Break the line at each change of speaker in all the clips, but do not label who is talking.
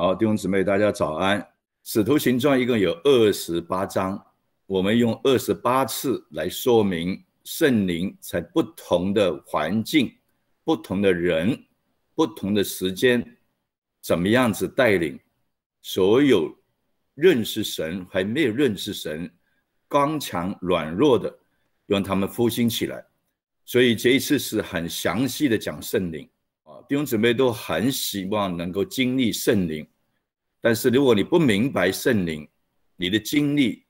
好，弟兄姊妹，大家早安。使徒行传一共有二十八章，我们用二十八次来说明圣灵在不同的环境、不同的人、不同的时间，怎么样子带领所有认识神还没有认识神、刚强软弱的，让他们复兴起来。所以这一次是很详细的讲圣灵，弟兄姊妹都很希望能够经历圣灵。但是如果你不明白圣灵，你的经历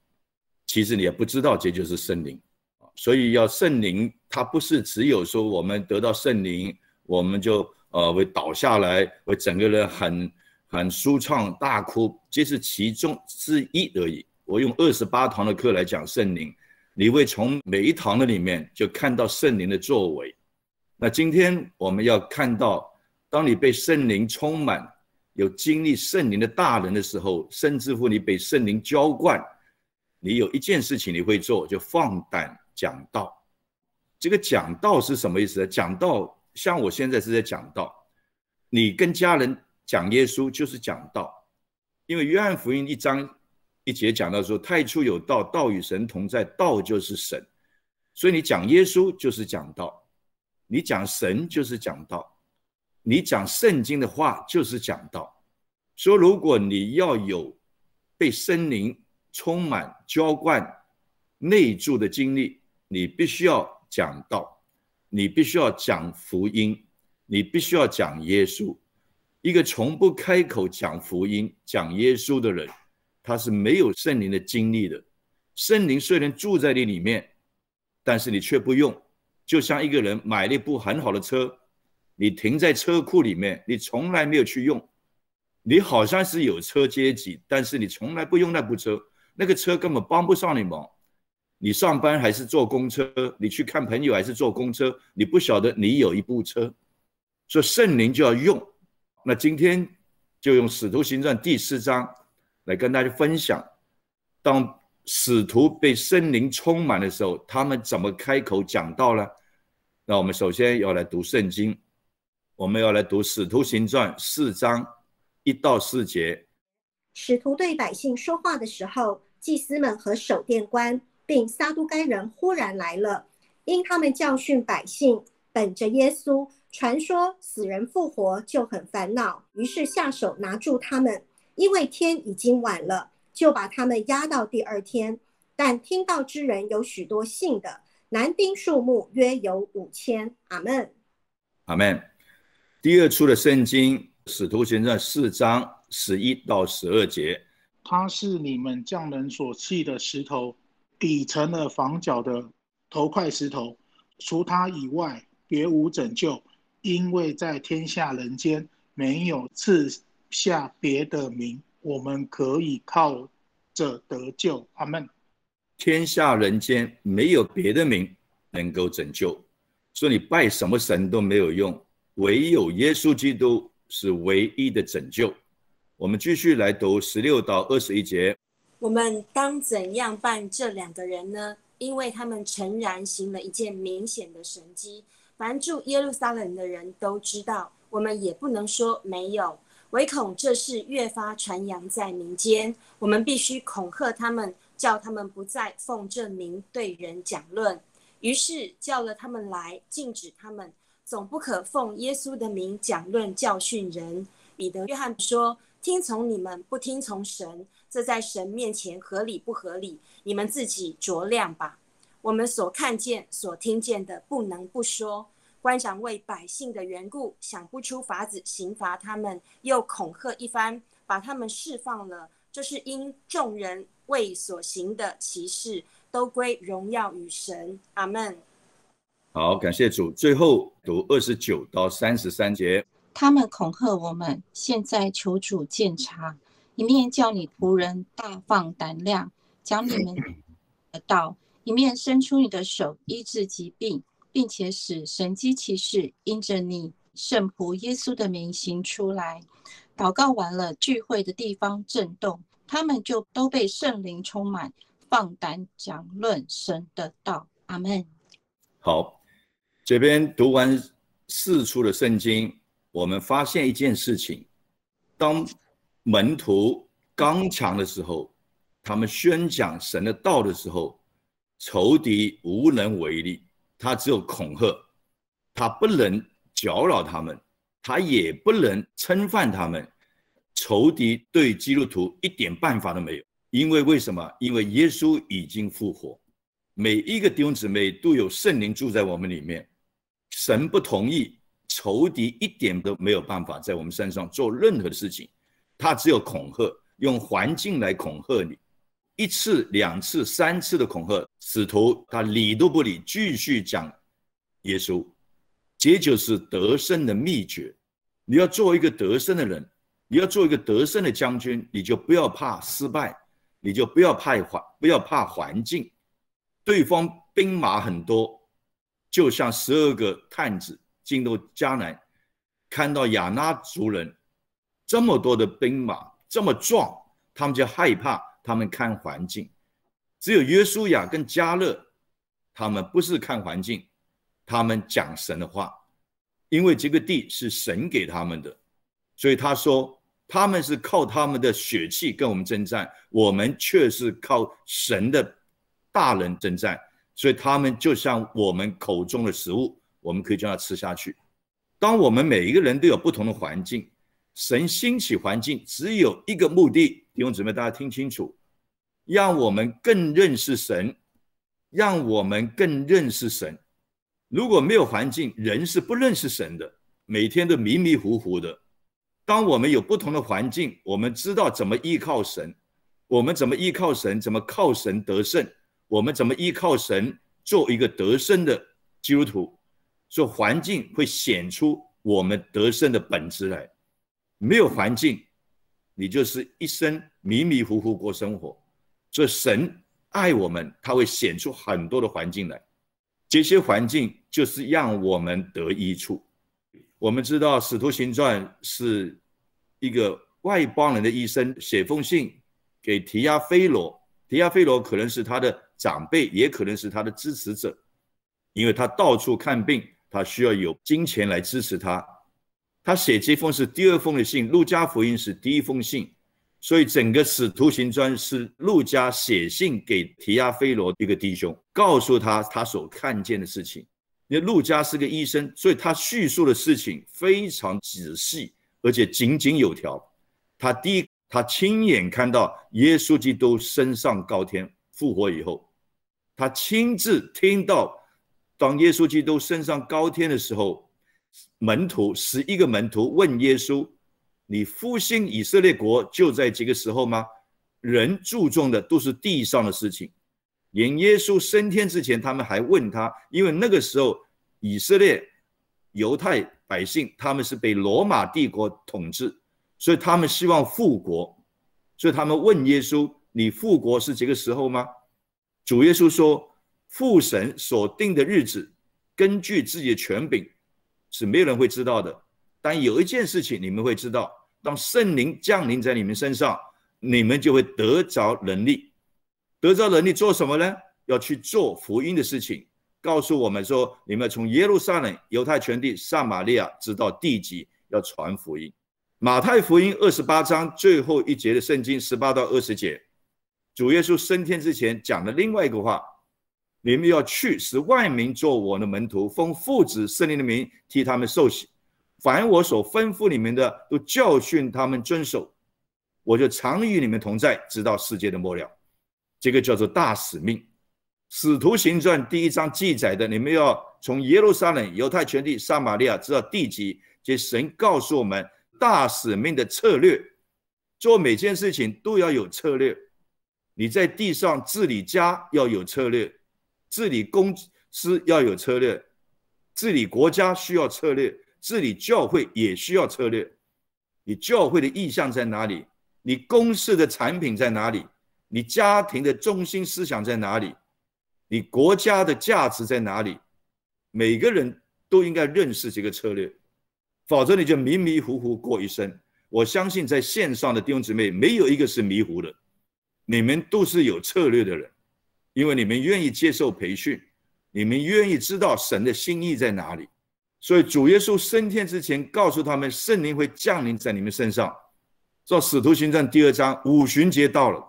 其实你也不知道这就是圣灵啊。所以要圣灵，它不是只有说我们得到圣灵，我们就呃会倒下来，会整个人很很舒畅大哭，这是其中之一而已。我用二十八堂的课来讲圣灵，你会从每一堂的里面就看到圣灵的作为。那今天我们要看到，当你被圣灵充满。有经历圣灵的大人的时候，甚至乎你被圣灵浇灌，你有一件事情你会做，就放胆讲道。这个讲道是什么意思呢？讲道像我现在是在讲道，你跟家人讲耶稣就是讲道，因为约翰福音一章一节讲到说，太初有道，道与神同在，道就是神，所以你讲耶稣就是讲道，你讲神就是讲道。你讲圣经的话就是讲道，说如果你要有被圣灵充满浇灌内住的经历，你必须要讲道，你必须要讲福音，你必须要讲耶稣。一个从不开口讲福音、讲耶稣的人，他是没有圣灵的经历的。圣灵虽然住在你里面，但是你却不用，就像一个人买了一部很好的车。你停在车库里面，你从来没有去用，你好像是有车阶级，但是你从来不用那部车，那个车根本帮不上你忙。你上班还是坐公车，你去看朋友还是坐公车，你不晓得你有一部车，所以圣灵就要用。那今天就用使徒行传第四章来跟大家分享，当使徒被圣灵充满的时候，他们怎么开口讲道呢？那我们首先要来读圣经。我们要来读《使徒行传》四章一到四节。
使徒对百姓说话的时候，祭司们和守殿官并撒都该人忽然来了，因他们教训百姓，本着耶稣传说死人复活就很烦恼，于是下手拿住他们。因为天已经晚了，就把他们押到第二天。但听到之人有许多信的，男丁数目约有五千。阿门。
阿门。第二处的圣经，使徒行传四章十一到十二节，
他是你们匠人所弃的石头，底成了房角的头块石头。除他以外，别无拯救，因为在天下人间没有赐下别的名，我们可以靠着得救。阿门。
天下人间没有别的名能够拯救，所以你拜什么神都没有用。唯有耶稣基督是唯一的拯救。我们继续来读十六到二十一节。
我们当怎样办这两个人呢？因为他们诚然行了一件明显的神迹，凡住耶路撒冷的人都知道。我们也不能说没有，唯恐这事越发传扬在民间。我们必须恐吓他们，叫他们不再奉这名对人讲论。于是叫了他们来，禁止他们。总不可奉耶稣的名讲论教训人。彼得、约翰说：“听从你们，不听从神，这在神面前合理不合理？你们自己酌量吧。我们所看见、所听见的，不能不说。官长为百姓的缘故，想不出法子刑罚他们，又恐吓一番，把他们释放了。这是因众人为所行的奇事，都归荣耀与神。阿门。”
好，感谢主。最后读二十九到三十三节。
他们恐吓我们，现在求主鉴察，一面叫你仆人大放胆量，讲你们的道；一面伸出你的手医治疾病，并且使神机骑士因着你圣仆耶稣的名行出来。祷告完了，聚会的地方震动，他们就都被圣灵充满，放胆讲论神的道。阿门。
好。这边读完四处的圣经，我们发现一件事情：当门徒刚强的时候，他们宣讲神的道的时候，仇敌无能为力，他只有恐吓，他不能搅扰他们，他也不能侵犯他们。仇敌对基督徒一点办法都没有，因为为什么？因为耶稣已经复活，每一个弟兄姊妹都有圣灵住在我们里面。神不同意，仇敌一点都没有办法在我们身上做任何的事情，他只有恐吓，用环境来恐吓你，一次、两次、三次的恐吓，使徒他理都不理，继续讲耶稣，这就是得胜的秘诀。你要做一个得胜的人。你要做一个得胜的将军，你就不要怕失败，你就不要怕环，不要怕环境。对方兵马很多，就像十二个探子进入迦南，看到亚纳族人这么多的兵马这么壮，他们就害怕。他们看环境，只有约书亚跟加勒，他们不是看环境，他们讲神的话，因为这个地是神给他们的，所以他说。他们是靠他们的血气跟我们征战，我们却是靠神的大人征战，所以他们就像我们口中的食物，我们可以将它吃下去。当我们每一个人都有不同的环境，神兴起环境只有一个目的，弟兄姊妹，大家听清楚，让我们更认识神，让我们更认识神。如果没有环境，人是不认识神的，每天都迷迷糊糊的。当我们有不同的环境，我们知道怎么依靠神，我们怎么依靠神，怎么靠神得胜，我们怎么依靠神做一个得胜的基督徒，所以环境会显出我们得胜的本质来。没有环境，你就是一生迷迷糊糊过生活。所以神爱我们，他会显出很多的环境来，这些环境就是让我们得益处。我们知道《使徒行传》是一个外邦人的医生写封信给提亚菲罗，提亚菲罗可能是他的长辈，也可能是他的支持者，因为他到处看病，他需要有金钱来支持他。他写这封是第二封的信，《路加福音》是第一封信，所以整个《使徒行传》是路加写信给提亚菲罗一个弟兄，告诉他他所看见的事情。因为陆家是个医生，所以他叙述的事情非常仔细，而且井井有条。他第一，他亲眼看到耶稣基督升上高天复活以后，他亲自听到，当耶稣基督升上高天的时候，门徒十一个门徒问耶稣：“你复兴以色列国就在这个时候吗？”人注重的都是地上的事情。连耶稣升天之前，他们还问他，因为那个时候以色列犹太百姓他们是被罗马帝国统治，所以他们希望复国，所以他们问耶稣：“你复国是这个时候吗？”主耶稣说：“父神所定的日子，根据自己的权柄，是没有人会知道的。但有一件事情你们会知道：当圣灵降临在你们身上，你们就会得着能力。”得着能力做什么呢？要去做福音的事情，告诉我们说：你们从耶路撒冷、犹太全地、撒玛利亚直到地极，要传福音。马太福音二十八章最后一节的圣经十八到二十节，主耶稣升天之前讲的另外一个话：你们要去，使万民做我的门徒，奉父子圣灵的名替他们受洗，凡我所吩咐你们的，都教训他们遵守。我就常与你们同在，直到世界的末了。这个叫做大使命，使徒行传第一章记载的，你们要从耶路撒冷、犹太全地、撒玛利亚直到地极，这神告诉我们大使命的策略，做每件事情都要有策略。你在地上治理家要有策略，治理公司要有策略，治理国家需要策略，治理教会也需要策略。你教会的意向在哪里？你公司的产品在哪里？你家庭的中心思想在哪里？你国家的价值在哪里？每个人都应该认识这个策略，否则你就迷迷糊糊过一生。我相信在线上的弟兄姊妹没有一个是迷糊的，你们都是有策略的人，因为你们愿意接受培训，你们愿意知道神的心意在哪里。所以主耶稣升天之前告诉他们，圣灵会降临在你们身上，照《使徒行传》第二章，五旬节到了，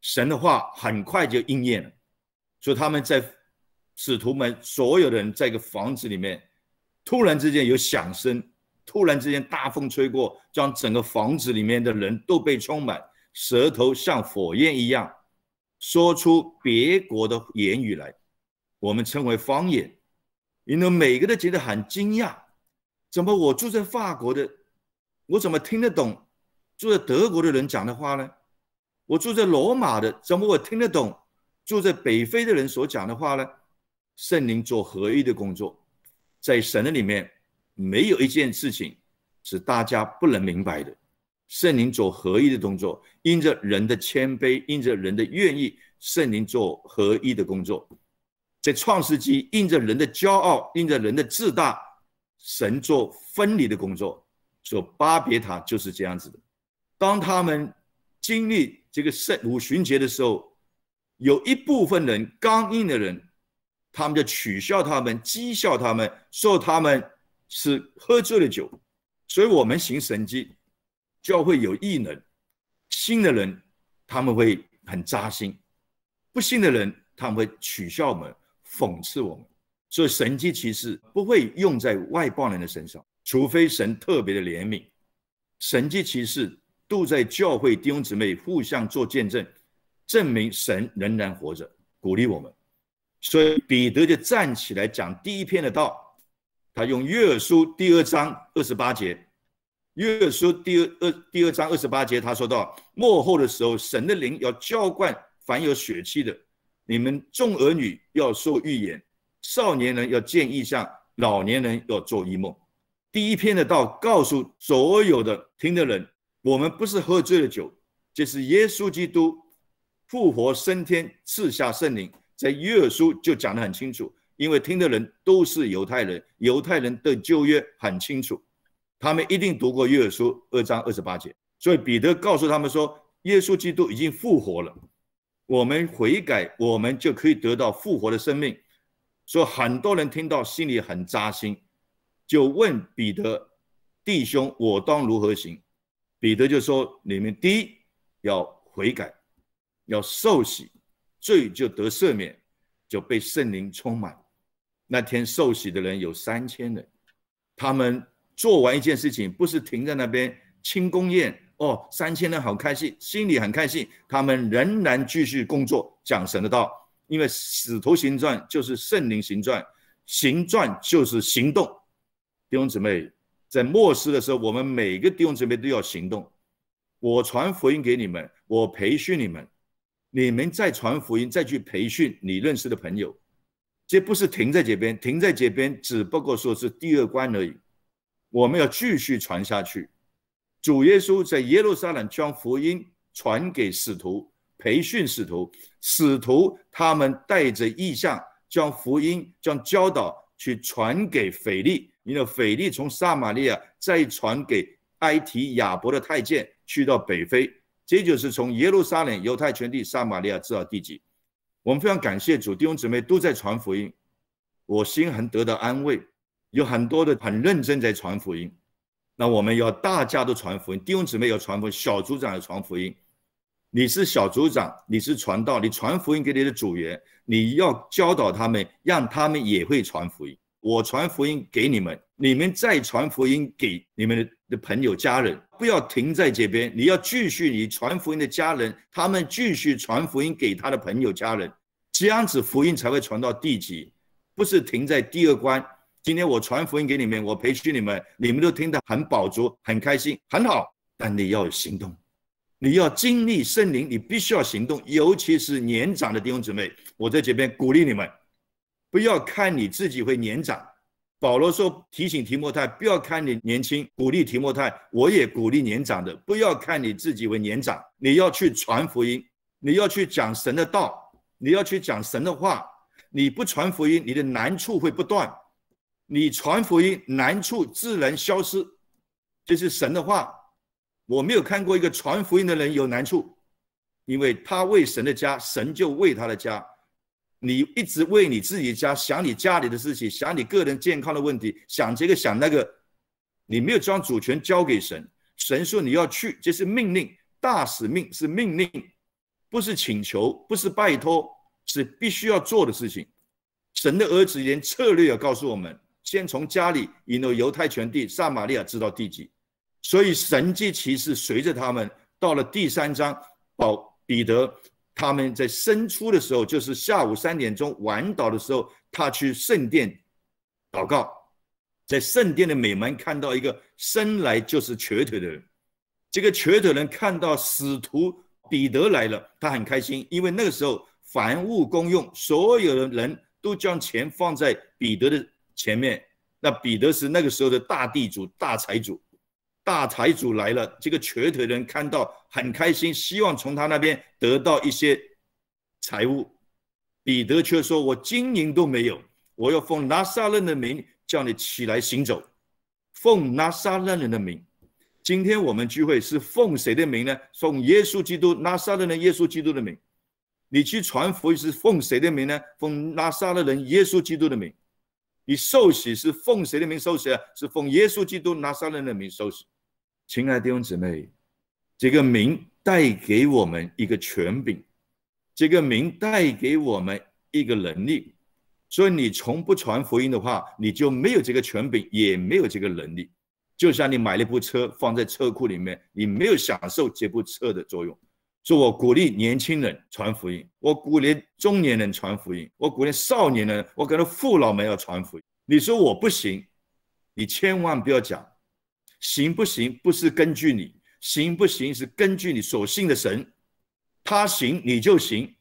神的话很快就应验了，所以他们在使徒们所有的人在一个房子里面，突然之间有响声，突然之间大风吹过，将整个房子里面的人都被充满，舌头像火焰一样，说出别国的言语来，我们称为方言。因为每个都觉得很惊讶，怎么我住在法国的，我怎么听得懂住在德国的人讲的话呢？我住在罗马的，怎么我听得懂住在北非的人所讲的话呢？圣灵做合一的工作，在神的里面，没有一件事情是大家不能明白的。圣灵做合一的动作，因着人的谦卑，因着人的愿意，圣灵做合一的工作。在创世纪，因着人的骄傲，因着人的自大，神做分离的工作。做巴别塔就是这样子的。当他们经历这个圣五旬节的时候，有一部分人刚硬的人，他们就取笑他们，讥笑他们，说他们是喝醉了酒。所以，我们行神迹，教会有异能，信的人他们会很扎心，不信的人他们会取笑我们。讽刺我们，所以神迹其实不会用在外邦人的身上，除非神特别的怜悯。神迹其实都在教会弟兄姊妹互相做见证，证明神仍然活着，鼓励我们。所以彼得就站起来讲第一篇的道，他用约珥书第二章二十八节，约珥书第二二第二章二十八节，他说到末后的时候，神的灵要浇灌凡有血气的。你们众儿女要说预言，少年人要见异象，老年人要做异梦。第一篇的道告诉所有的听的人，我们不是喝醉了酒，这是耶稣基督复活升天赐下圣灵。在约书就讲得很清楚，因为听的人都是犹太人，犹太人的旧约很清楚，他们一定读过约书二章二十八节。所以彼得告诉他们说，耶稣基督已经复活了。我们悔改，我们就可以得到复活的生命。所以很多人听到心里很扎心，就问彼得弟兄：“我当如何行？”彼得就说：“你们第一要悔改，要受洗，罪就得赦免，就被圣灵充满。”那天受洗的人有三千人，他们做完一件事情，不是停在那边庆功宴。哦，三千人好开心，心里很开心。他们仍然继续工作，讲神的道。因为使徒行传就是圣灵行传，行传就是行动。弟兄姊妹，在末世的时候，我们每个弟兄姊妹都要行动。我传福音给你们，我培训你们，你们再传福音，再去培训你认识的朋友。这不是停在这边，停在这边只不过说是第二关而已。我们要继续传下去。主耶稣在耶路撒冷将福音传给使徒，培训使徒，使徒他们带着意向，将福音、将教导去传给腓力，你的腓力从撒玛利亚再传给埃提亚伯的太监，去到北非，这就是从耶路撒冷、犹太全地、撒玛利亚直到地极。我们非常感谢主，弟兄姊妹都在传福音，我心很得到安慰，有很多的很认真在传福音。那我们要大家都传福音，弟兄姊妹要传福音，小组长要传福音。你是小组长，你是传道，你传福音给你的组员，你要教导他们，让他们也会传福音。我传福音给你们，你们再传福音给你们的朋友、家人，不要停在这边，你要继续你传福音的家人，他们继续传福音给他的朋友、家人，这样子福音才会传到地极，不是停在第二关。今天我传福音给你们，我培训你们，你们都听得很饱足、很开心、很好。但你要有行动，你要经历圣灵，你必须要行动。尤其是年长的弟兄姊妹，我在这边鼓励你们，不要看你自己会年长。保罗说提醒提摩太，不要看你年轻，鼓励提摩太，我也鼓励年长的，不要看你自己为年长，你要去传福音，你要去讲神的道，你要去讲神的话。你不传福音，你的难处会不断。你传福音难处自然消失，这是神的话。我没有看过一个传福音的人有难处，因为他为神的家，神就为他的家。你一直为你自己家想你家里的事情，想你个人健康的问题，想这个想那个，你没有将主权交给神，神说你要去，这是命令，大使命是命令，不是请求，不是拜托，是必须要做的事情。神的儿子连策略也告诉我们：先从家里引诱犹太全地，撒玛利亚知道地级。所以神迹骑士随着他们到了第三章，保彼得他们在生出的时候，就是下午三点钟晚祷的时候，他去圣殿祷告，在圣殿的美门看到一个生来就是瘸腿的人。这个瘸腿人看到使徒彼得来了，他很开心，因为那个时候凡物公用，所有的人都将钱放在彼得的前面。那彼得是那个时候的大地主、大财主。大财主来了，这个瘸腿的人看到很开心，希望从他那边得到一些财物。彼得却说：“我金银都没有，我要奉拿撒勒的名叫你起来行走。奉拿撒勒人的名。今天我们聚会是奉谁的名呢？奉耶稣基督拿撒勒人耶稣基督的名。你去传福音是奉谁的名呢？奉拿撒勒人耶稣基督的名。你受洗是奉谁的名受洗啊？是奉耶稣基督拿撒勒人的名受洗。”亲爱的弟兄姊妹，这个名带给我们一个权柄，这个名带给我们一个能力。所以你从不传福音的话，你就没有这个权柄，也没有这个能力。就像你买了一部车放在车库里面，你没有享受这部车的作用。说我鼓励年轻人传福音，我鼓励中年人传福音，我鼓励少年人，我可能父老们要传福音。你说我不行，你千万不要讲。行不行不是根据你，行不行是根据你所信的神，他行你就行，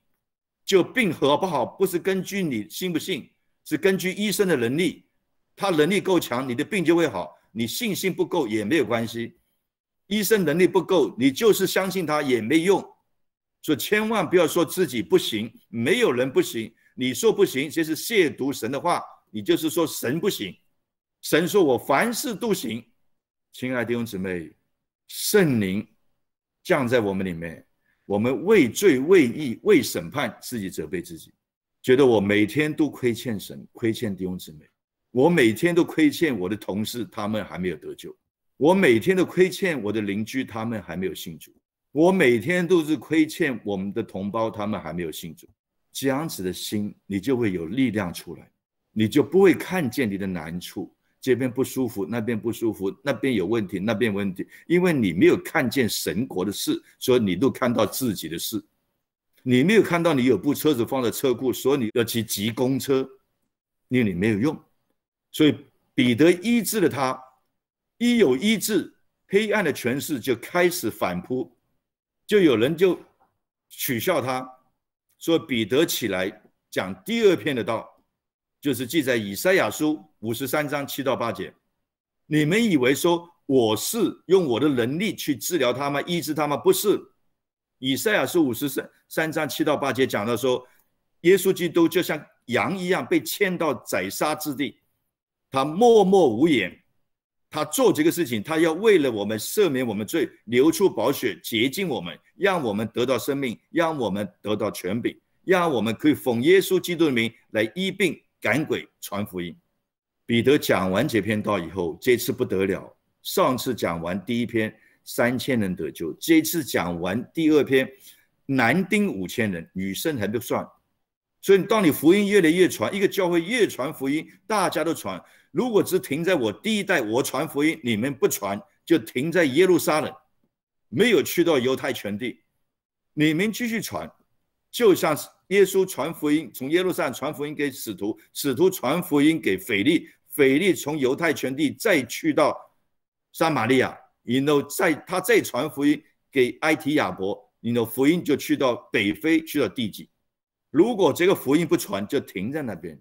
就病好不好不是根据你信不信，是根据医生的能力，他能力够强，你的病就会好。你信心不够也没有关系，医生能力不够，你就是相信他也没用。所以千万不要说自己不行，没有人不行。你说不行，这是亵渎神的话，你就是说神不行。神说我凡事都行。亲爱的弟兄姊妹，圣灵降在我们里面，我们畏罪、畏义、为审判，自己责备自己，觉得我每天都亏欠神、亏欠弟兄姊妹，我每天都亏欠我的同事，他们还没有得救；我每天都亏欠我的邻居，他们还没有信主；我每天都是亏欠我们的同胞，他们还没有信主。这样子的心，你就会有力量出来，你就不会看见你的难处。这边不舒服，那边不舒服，那边有问题，那边问题，因为你没有看见神国的事，所以你都看到自己的事。你没有看到你有部车子放在车库，所以你要骑急公车，因为你没有用。所以彼得医治了他，一有医治，黑暗的权势就开始反扑，就有人就取笑他，说彼得起来讲第二篇的道。就是记载以赛亚书五十三章七到八节，你们以为说我是用我的能力去治疗他们、医治他们？不是。以赛亚书五十三三章七到八节讲到说，耶稣基督就像羊一样被牵到宰杀之地，他默默无言，他做这个事情，他要为了我们赦免我们罪，流出宝血洁净我们，让我们得到生命，让我们得到权柄，让我们可以奉耶稣基督的名来医病。赶鬼传福音，彼得讲完这篇道以后，这次不得了。上次讲完第一篇，三千人得救；这次讲完第二篇，男丁五千人，女生还不算。所以，当你福音越来越传，一个教会越传福音，大家都传。如果只停在我第一代，我传福音，你们不传，就停在耶路撒冷，没有去到犹太全地。你们继续传，就像是。耶稣传福音，从耶路撒冷传福音给使徒，使徒传福音给腓力，腓力从犹太全地再去到撒玛利亚，然后再他再传福音给埃提亚伯，然后福音就去到北非，去到地极。如果这个福音不传，就停在那边。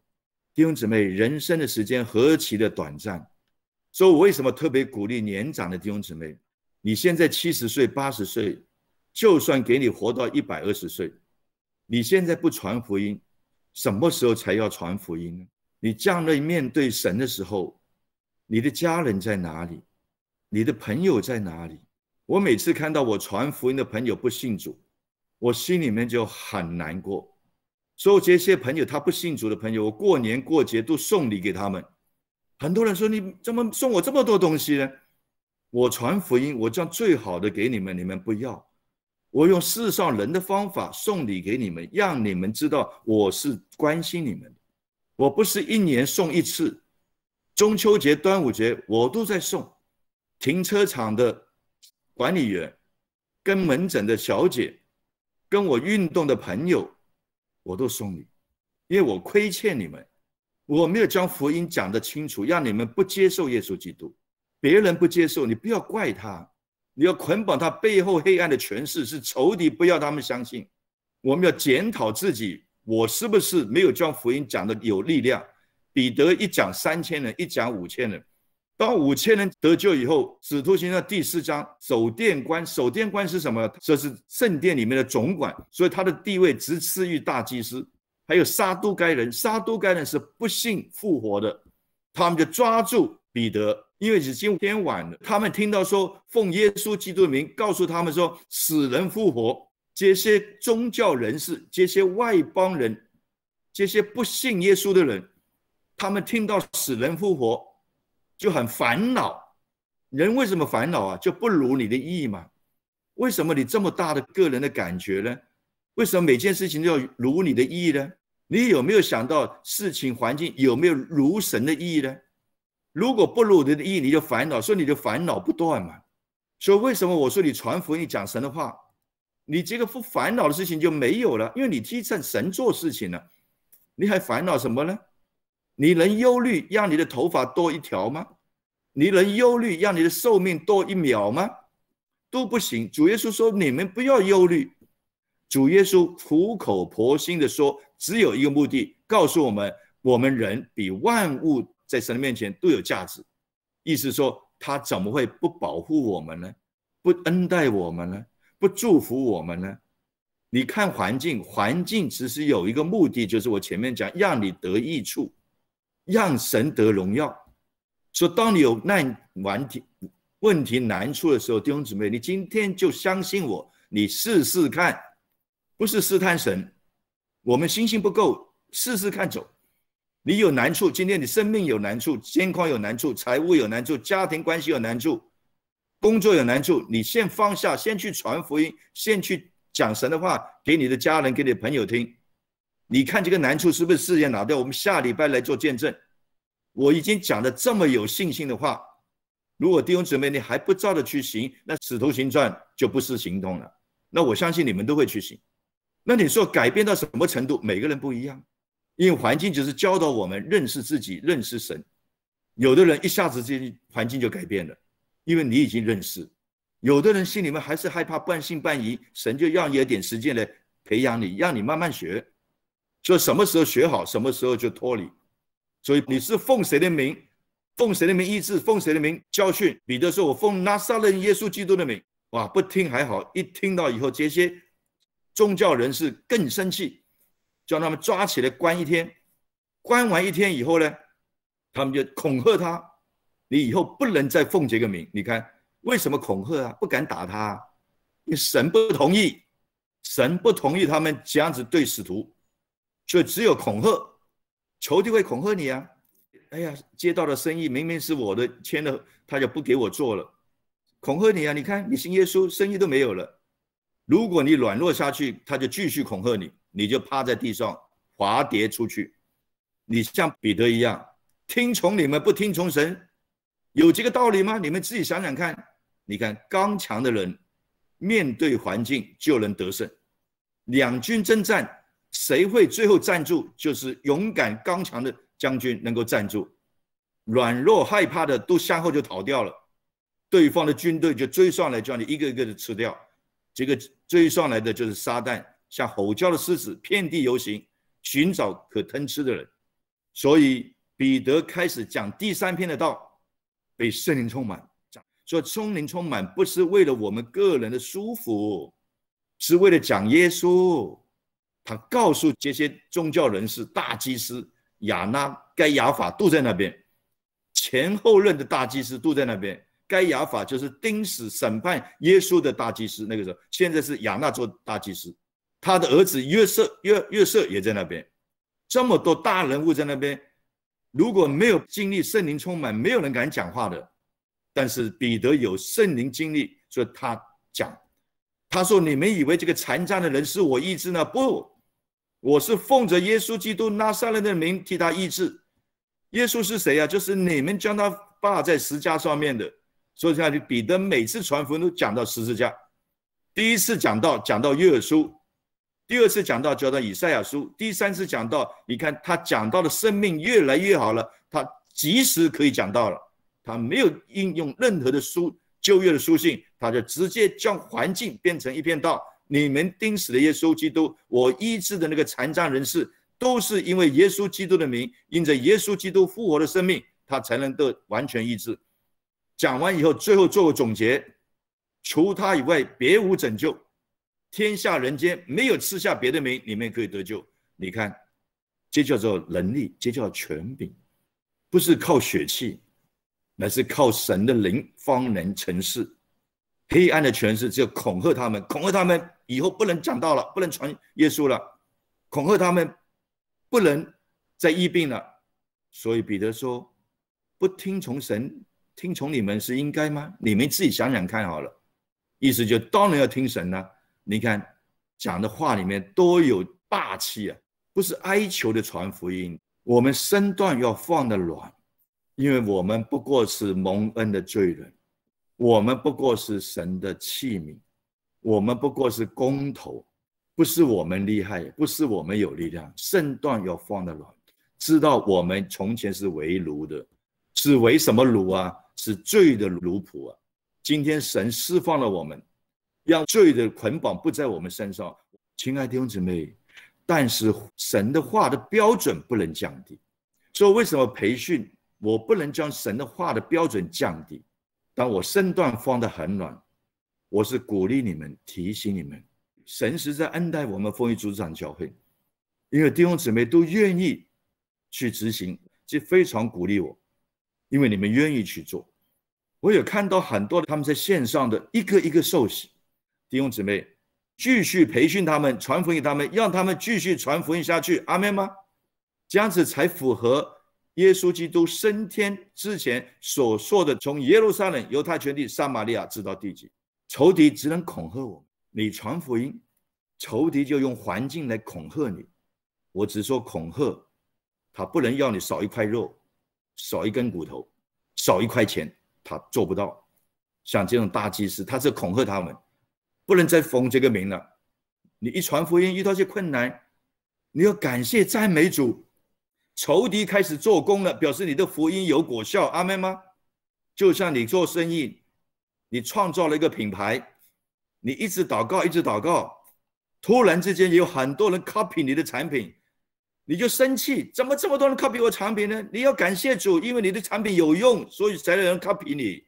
弟兄姊妹，人生的时间何其的短暂，所以我为什么特别鼓励年长的弟兄姊妹？你现在七十岁、八十岁，就算给你活到一百二十岁。你现在不传福音，什么时候才要传福音呢？你将来面对神的时候，你的家人在哪里？你的朋友在哪里？我每次看到我传福音的朋友不信主，我心里面就很难过。所以这些朋友他不信主的朋友，我过年过节都送礼给他们。很多人说你怎么送我这么多东西呢？我传福音，我将最好的给你们，你们不要。我用世上人的方法送礼给你们，让你们知道我是关心你们的。我不是一年送一次，中秋节、端午节我都在送。停车场的管理员，跟门诊的小姐，跟我运动的朋友，我都送礼，因为我亏欠你们，我没有将福音讲得清楚，让你们不接受耶稣基督。别人不接受，你不要怪他，你要捆绑他背后黑暗的权势是仇敌，不要他们相信。我们要检讨自己，我是不是没有将福音讲的有力量？彼得一讲三千人，一讲五千人，当五千人得救以后，使徒行传第四章，守殿官，守殿官是什么？这是圣殿里面的总管，所以他的地位直次于大祭司。还有撒都该人，撒都该人是不信复活的，他们就抓住彼得。因为已经天晚了，他们听到说奉耶稣基督名，告诉他们说死人复活。这些宗教人士、这些外邦人、这些不信耶稣的人，他们听到死人复活就很烦恼。人为什么烦恼啊？就不如你的意嘛？为什么你这么大的个人的感觉呢？为什么每件事情都要如你的意呢？你有没有想到事情环境有没有如神的意呢？如果不如你的意，你就烦恼，所以你就烦恼不断嘛。所以为什么我说你传福音讲神的话，你这个不烦恼的事情就没有了，因为你替趁神做事情了，你还烦恼什么呢？你能忧虑让你的头发多一条吗？你能忧虑让你的寿命多一秒吗？都不行。主耶稣说：“你们不要忧虑。”主耶稣苦口婆心的说，只有一个目的，告诉我们：我们人比万物。在神的面前都有价值，意思说他怎么会不保护我们呢？不恩待我们呢？不祝福我们呢？你看环境，环境其实有一个目的，就是我前面讲，让你得益处，让神得荣耀。说当你有难难题、问题难处的时候，弟兄姊妹，你今天就相信我，你试试看，不是试探神，我们信心不够，试试看走。你有难处，今天你生命有难处，健康有难处，财务有难处，家庭关系有难处，工作有难处，你先放下，先去传福音，先去讲神的话给你的家人、给你的朋友听。你看这个难处是不是事先拿掉？我们下礼拜来做见证。我已经讲的这么有信心的话，如果弟兄姊妹你还不照着去行，那使徒行传就不是行动了。那我相信你们都会去行。那你说改变到什么程度？每个人不一样。因为环境就是教导我们认识自己、认识神。有的人一下子这环境就改变了，因为你已经认识；有的人心里面还是害怕，半信半疑，神就让你一点时间来培养你，让你慢慢学。所以什么时候学好，什么时候就脱离。所以你是奉谁的名？奉谁的名医治？奉谁的名教训？彼得说：“我奉拿撒勒耶稣基督的名。”哇，不听还好，一听到以后，这些宗教人士更生气。叫他们抓起来关一天，关完一天以后呢，他们就恐吓他，你以后不能再奉这个名。你看为什么恐吓啊？不敢打他，因为神不同意，神不同意他们这样子对使徒，就只有恐吓，仇敌会恐吓你啊。哎呀，接到的生意明明是我的签的，他就不给我做了，恐吓你啊！你看你信耶稣，生意都没有了。如果你软弱下去，他就继续恐吓你。你就趴在地上滑跌出去，你像彼得一样听从你们不听从神，有这个道理吗？你们自己想想看。你看刚强的人面对环境就能得胜，两军征战谁会最后站住？就是勇敢刚强的将军能够站住，软弱害怕的都向后就逃掉了，对方的军队就追上来叫你一个一个的吃掉，这个追上来的就是撒旦。像吼叫的狮子，遍地游行，寻找可吞吃的人。所以彼得开始讲第三篇的道，被圣灵充满。讲说圣灵充满不是为了我们个人的舒服，是为了讲耶稣。他告诉这些宗教人士，大祭司亚纳、该亚法都在那边，前后任的大祭司都在那边。该亚法就是钉死审判耶稣的大祭司，那个时候现在是亚纳做大祭司。他的儿子约瑟约约瑟也在那边，这么多大人物在那边，如果没有经历圣灵充满，没有人敢讲话的。但是彼得有圣灵经历，所以他讲，他说：“你们以为这个残障的人是我医治呢？不，我是奉着耶稣基督拿撒勒的名替他医治。耶稣是谁呀？就是你们将他放在十字架上面的。所以看，彼得每次传福音都讲到十字架。第一次讲到讲到约珥书，第二次讲到讲到以赛亚书，第三次讲到，你看他讲到的生命越来越好了，他及时可以讲到了。”他没有应用任何的书旧约的书信，他就直接将环境变成一片道。你们钉死的耶稣基督，我医治的那个残障人士，都是因为耶稣基督的名，因着耶稣基督复活的生命，他才能得完全医治。讲完以后，最后做个总结：除他以外，别无拯救。天下人间没有吃下别的名，你们可以得救。你看，这叫做能力，这叫权柄，不是靠血气。乃是靠神的灵方能成事，黑暗的权势只有恐吓他们，恐吓他们以后不能讲道了，不能传耶稣了，恐吓他们不能再医病了。所以彼得说：“不听从神，听从你们是应该吗？你们自己想想看好了。”意思就当然要听神了。你看讲的话里面多有霸气啊，不是哀求的传福音，我们身段要放的软。因为我们不过是蒙恩的罪人，我们不过是神的器皿，我们不过是工头，不是我们厉害，不是我们有力量，身段要放的软，知道我们从前是为奴的，是为什么奴啊？是罪的奴仆啊！今天神释放了我们，让罪的捆绑不在我们身上。亲爱的弟兄姊妹，但是神的话的标准不能降低，所以为什么培训？我不能将神的话的标准降低，当我身段放得很软，我是鼓励你们、提醒你们，神是在恩待我们丰益主长教会，因为弟兄姊妹都愿意去执行，这非常鼓励我，因为你们愿意去做。我有看到很多他们在线上的一个一个受洗弟兄姊妹，继续培训他们、传福音他们，让他们继续传福音下去。阿门吗？这样子才符合。耶稣基督升天之前所说的，从耶路撒冷、犹太全地、撒玛利亚直到地极，仇敌只能恐吓我们。你传福音，仇敌就用环境来恐吓你。我只说恐吓，他不能要你少一块肉、少一根骨头、少一块钱，他做不到。像这种大祭司，他是恐吓他们，不能再封这个名了。你一传福音遇到些困难，你要感谢赞美主。仇敌开始做工了，表示你的福音有果效，阿门吗？就像你做生意，你创造了一个品牌，你一直祷告，一直祷告，突然之间有很多人 copy 你的产品，你就生气，怎么这么多人 copy 我产品呢？你要感谢主，因为你的产品有用，所以才有人 copy 你。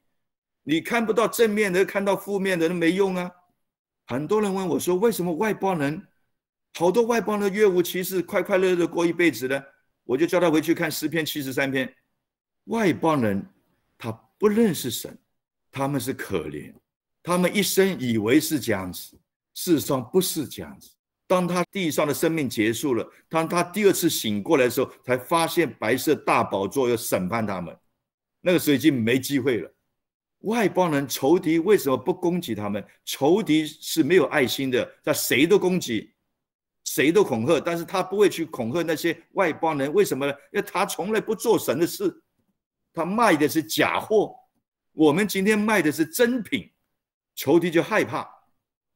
你看不到正面的，看到负面的，那没用啊。很多人问我说，为什么外邦人，好多外邦人若无其事，快快乐乐过一辈子呢？我就叫他回去看诗篇七十三篇，外邦人他不认识神，他们是可怜，他们一生以为是这样子，事实上不是这样子。当他地上的生命结束了，当他第二次醒过来的时候，才发现白色大宝座要审判他们，那个时候已经没机会了。外邦人仇敌为什么不攻击他们？仇敌是没有爱心的，他谁都攻击。谁都恐吓，但是他不会去恐吓那些外邦人，为什么呢？因为他从来不做神的事，他卖的是假货，我们今天卖的是真品，仇敌就害怕，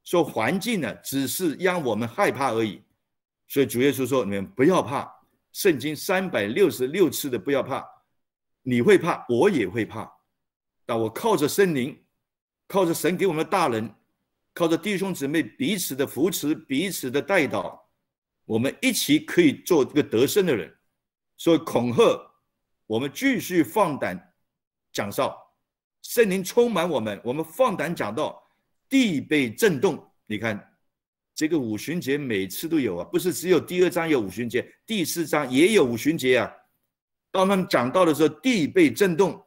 说环境呢只是让我们害怕而已，所以主耶稣说你们不要怕，圣经三百六十六次的不要怕，你会怕，我也会怕，但我靠着圣灵，靠着神给我们的大人。靠着弟兄姊妹彼此的扶持，彼此的带导，我们一起可以做这个得胜的人。所以恐吓，我们继续放胆讲道，圣灵充满我们，我们放胆讲道，地被震动。你看这个五旬节每次都有啊，不是只有第二章有五旬节，第四章也有五旬节啊。当他们讲到的时候，地被震动，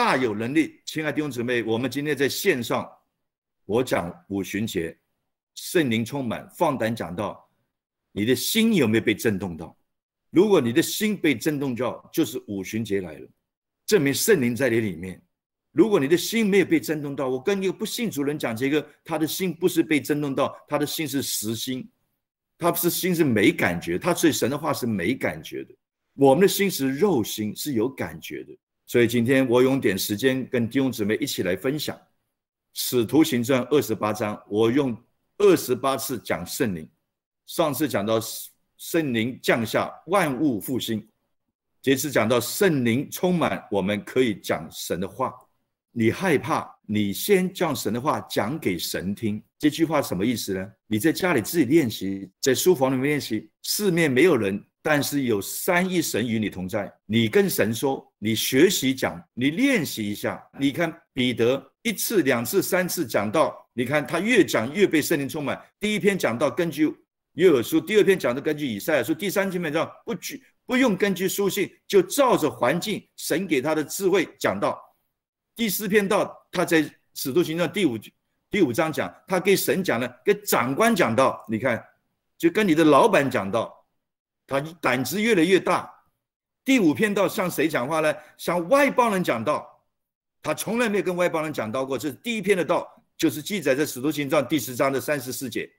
大有能力。亲爱的弟兄姊妹，我们今天在线上。我讲五旬节，圣灵充满，放胆讲到，你的心有没有被震动到？如果你的心被震动到，就是五旬节来了，证明圣灵在你里面。如果你的心没有被震动到，我跟一个不信主人讲这个，他的心不是被震动到，他的心是实心，他不是心是没感觉，他对神的话是没感觉的。我们的心是肉心，是有感觉的。所以今天我用点时间跟弟兄姊妹一起来分享《使徒行传》二十八章，我用二十八次讲圣灵。上次讲到圣灵降下，万物复兴；这次讲到圣灵充满，我们可以讲神的话。你害怕，你先将神的话讲给神听。这句话什么意思呢？你在家里自己练习，在书房里面练习，四面没有人，但是有三一神与你同在。你跟神说，你学习讲，你练习一下。你看彼得一次、两次、三次讲到，你看他越讲越被圣灵充满。第一篇讲到根据约珥书，第二篇讲到根据以赛亚书，第三篇讲不举不用根据书信，就照着环境神给他的智慧讲到。第四篇到，他在使徒行传第五第五章讲，他给神讲了，给长官讲到，你看，就跟你的老板讲到，他胆子越来越大。第五篇道向谁讲话呢？向外邦人讲道，他从来没有跟外邦人讲到过。这是第一篇的道，就是记载在使徒行传第十章的三十四节，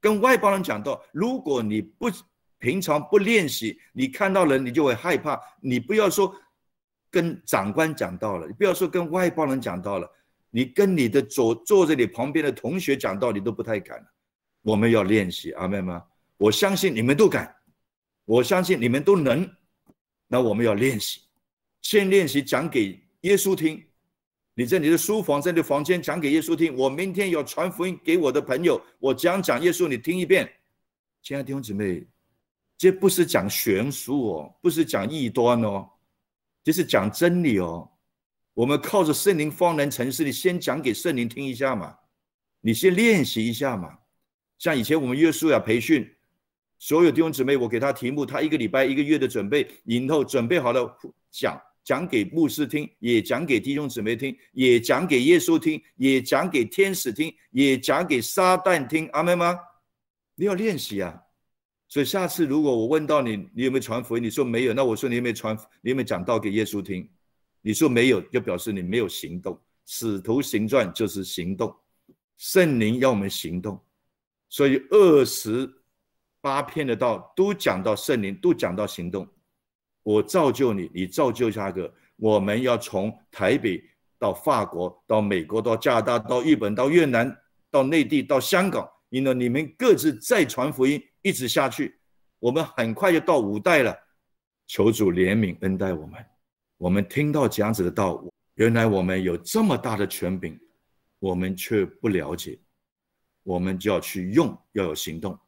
跟外邦人讲道。如果你不平常不练习，你看到人你就会害怕，你不要说。跟长官讲到了，你不要说跟外邦人讲到了，你跟你的坐坐在你旁边的同学讲道理都不太敢。我们要练习，阿妹吗？我相信你们都敢，我相信你们都能。那我们要练习，先练习讲给耶稣听。你在你的书房，在你的房间讲给耶稣听。我明天要传福音给我的朋友，我讲讲耶稣，你听一遍。亲爱的弟兄姊妹，这不是讲玄术哦，不是讲异端哦。这是讲真理哦，我们靠着圣灵方能成事。你先讲给圣灵听一下嘛，你先练习一下嘛。像以前我们约书亚培训，所有弟兄姊妹，我给他题目，他一个礼拜、一个月的准备，以后准备好了讲，讲给牧师听，也讲给弟兄姊妹听，也讲给耶稣听，也讲给天使听，也讲给撒旦听。阿门吗？你要练习啊。所以下次如果我问到你，你有没有传福音？你说没有，那我说你有没有传？你有没有讲道给耶稣听？你说没有，就表示你没有行动。使徒行传就是行动，圣灵要我们行动。所以二十八篇的道都讲到圣灵，都讲到行动。我造就你，你造就下个。我们要从台北到法国，到美国，到加拿大，到日本，到越南，到内地，到香港。因为你们各自再传福音。一直下去，我们很快就到五代了。求主怜悯恩待我们。我们听到这样子的道，原来我们有这么大的权柄，我们却不了解。我们就要去用，要有行动。